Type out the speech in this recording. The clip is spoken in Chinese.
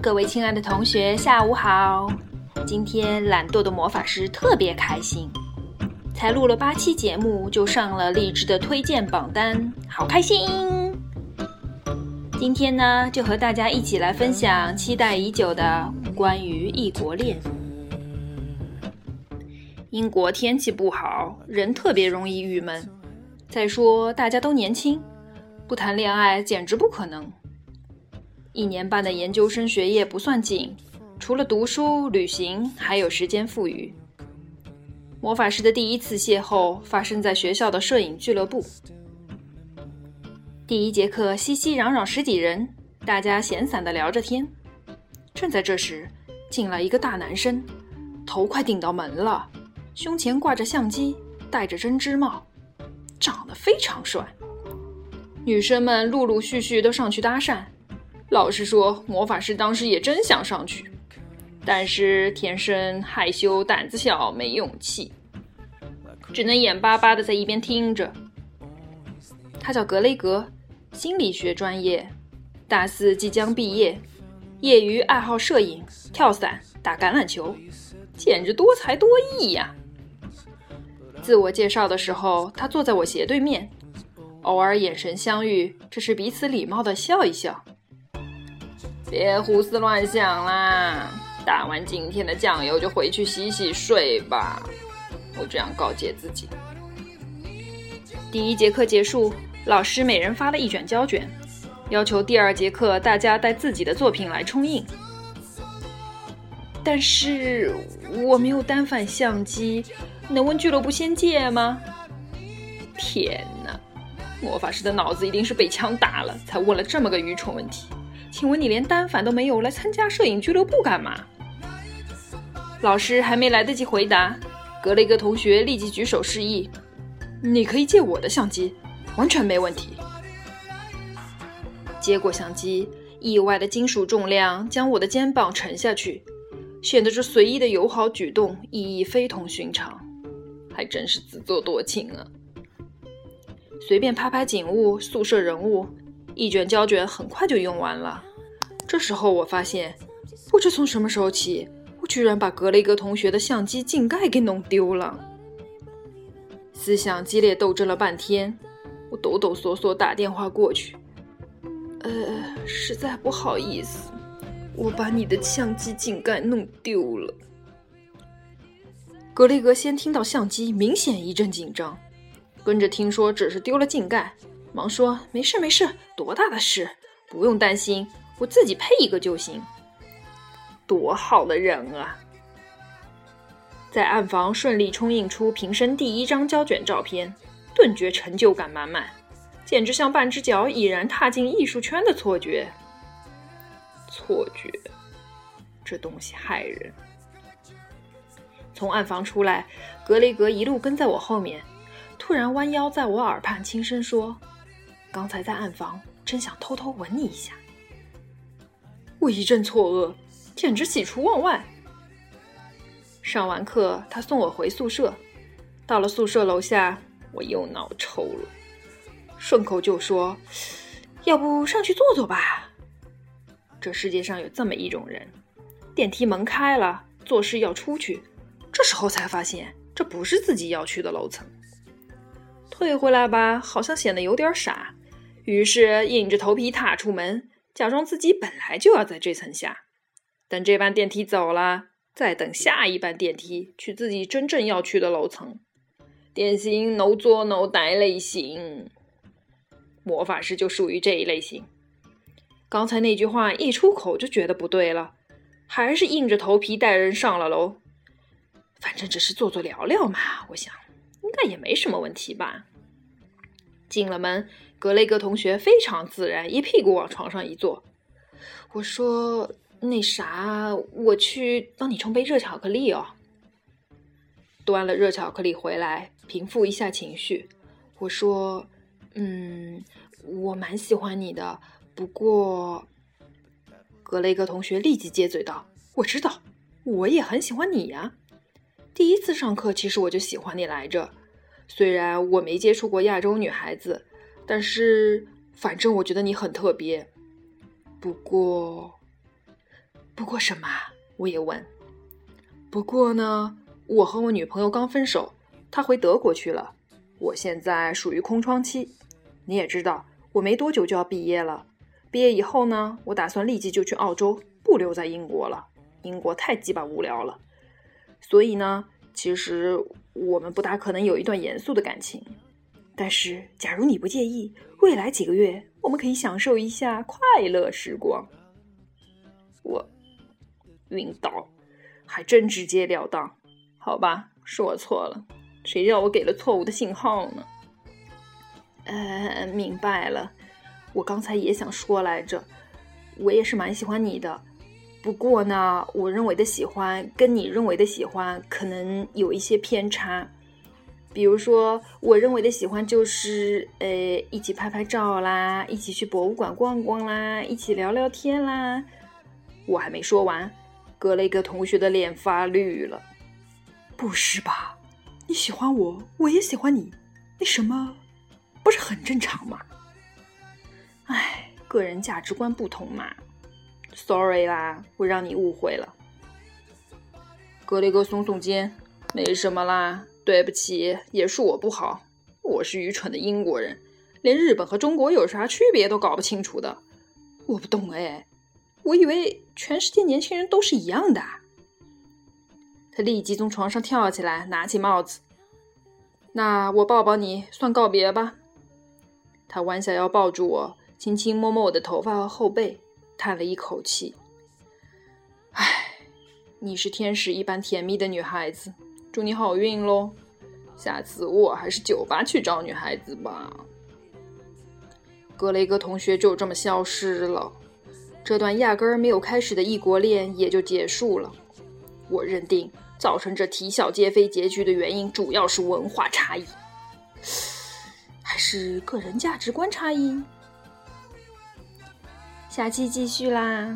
各位亲爱的同学，下午好！今天懒惰的魔法师特别开心，才录了八期节目就上了励志的推荐榜单，好开心！今天呢，就和大家一起来分享期待已久的关于异国恋。英国天气不好，人特别容易郁闷。再说大家都年轻，不谈恋爱简直不可能。一年半的研究生学业不算紧，除了读书、旅行，还有时间富裕。魔法师的第一次邂逅发生在学校的摄影俱乐部。第一节课，熙熙攘攘十几人，大家闲散的聊着天。正在这时，进来一个大男生，头快顶到门了，胸前挂着相机，戴着针织帽，长得非常帅。女生们陆陆续续都上去搭讪。老实说，魔法师当时也真想上去，但是天生害羞、胆子小，没勇气，只能眼巴巴的在一边听着。他叫格雷格，心理学专业，大四即将毕业，业余爱好摄影、跳伞、打橄榄球，简直多才多艺呀！自我介绍的时候，他坐在我斜对面，偶尔眼神相遇，只是彼此礼貌的笑一笑。别胡思乱想啦！打完今天的酱油就回去洗洗睡吧。我这样告诫自己。第一节课结束，老师每人发了一卷胶卷，要求第二节课大家带自己的作品来冲印。但是我没有单反相机，能问俱乐部先借吗？天哪！魔法师的脑子一定是被枪打了，才问了这么个愚蠢问题。请问你连单反都没有，来参加摄影俱乐部干嘛？老师还没来得及回答，格雷格同学立即举手示意：“你可以借我的相机，完全没问题。”接过相机，意外的金属重量将我的肩膀沉下去，显得这随意的友好举动意义非同寻常，还真是自作多情啊！随便拍拍景物、宿舍人物。一卷胶卷很快就用完了。这时候我发现，不知从什么时候起，我居然把格雷格同学的相机镜盖给弄丢了。思想激烈斗争了半天，我抖抖嗦嗦打电话过去：“呃，实在不好意思，我把你的相机镜盖弄丢了。”格雷格先听到相机，明显一阵紧张，跟着听说只是丢了镜盖。忙说：“没事没事，多大的事，不用担心，我自己配一个就行。”多好的人啊！在暗房顺利冲印出平生第一张胶卷照片，顿觉成就感满满，简直像半只脚已然踏进艺术圈的错觉。错觉，这东西害人。从暗房出来，格雷格一路跟在我后面，突然弯腰在我耳畔轻声说。刚才在暗房，真想偷偷吻你一下。我一阵错愕，简直喜出望外。上完课，他送我回宿舍。到了宿舍楼下，我又脑抽了，顺口就说：“要不上去坐坐吧？”这世界上有这么一种人，电梯门开了，做事要出去，这时候才发现这不是自己要去的楼层。退回来吧，好像显得有点傻。于是硬着头皮踏出门，假装自己本来就要在这层下。等这班电梯走了，再等下一班电梯去自己真正要去的楼层。典型 no 作 no 呆类型，魔法师就属于这一类型。刚才那句话一出口就觉得不对了，还是硬着头皮带人上了楼。反正只是坐坐聊聊嘛，我想应该也没什么问题吧。进了门。格雷格同学非常自然，一屁股往床上一坐。我说：“那啥，我去帮你冲杯热巧克力哦。”端了热巧克力回来，平复一下情绪。我说：“嗯，我蛮喜欢你的，不过……”格雷格同学立即接嘴道：“我知道，我也很喜欢你呀。第一次上课，其实我就喜欢你来着。虽然我没接触过亚洲女孩子。”但是，反正我觉得你很特别。不过，不过什么？我也问。不过呢，我和我女朋友刚分手，她回德国去了，我现在属于空窗期。你也知道，我没多久就要毕业了。毕业以后呢，我打算立即就去澳洲，不留在英国了。英国太鸡巴无聊了。所以呢，其实我们不大可能有一段严肃的感情。但是，假如你不介意，未来几个月我们可以享受一下快乐时光。我晕倒，还真直截了当。好吧，是我错了，谁叫我给了错误的信号呢？呃，明白了。我刚才也想说来着，我也是蛮喜欢你的。不过呢，我认为的喜欢跟你认为的喜欢可能有一些偏差。比如说，我认为的喜欢就是，呃，一起拍拍照啦，一起去博物馆逛逛啦，一起聊聊天啦。我还没说完，格雷格同学的脸发绿了。不是吧？你喜欢我，我也喜欢你，那什么，不是很正常吗？哎，个人价值观不同嘛。Sorry 啦，我让你误会了。格雷格耸耸肩，没什么啦。对不起，也是我不好。我是愚蠢的英国人，连日本和中国有啥区别都搞不清楚的。我不懂哎，我以为全世界年轻人都是一样的。他立即从床上跳起来，拿起帽子。那我抱抱你，算告别吧。他弯下腰抱住我，轻轻摸摸我的头发和后背，叹了一口气：“唉，你是天使一般甜蜜的女孩子。”祝你好运喽！下次我还是酒吧去找女孩子吧。格雷格同学就这么消失了，这段压根儿没有开始的异国恋也就结束了。我认定造成这啼笑皆非结局的原因主要是文化差异，还是个人价值观差异？下期继续啦！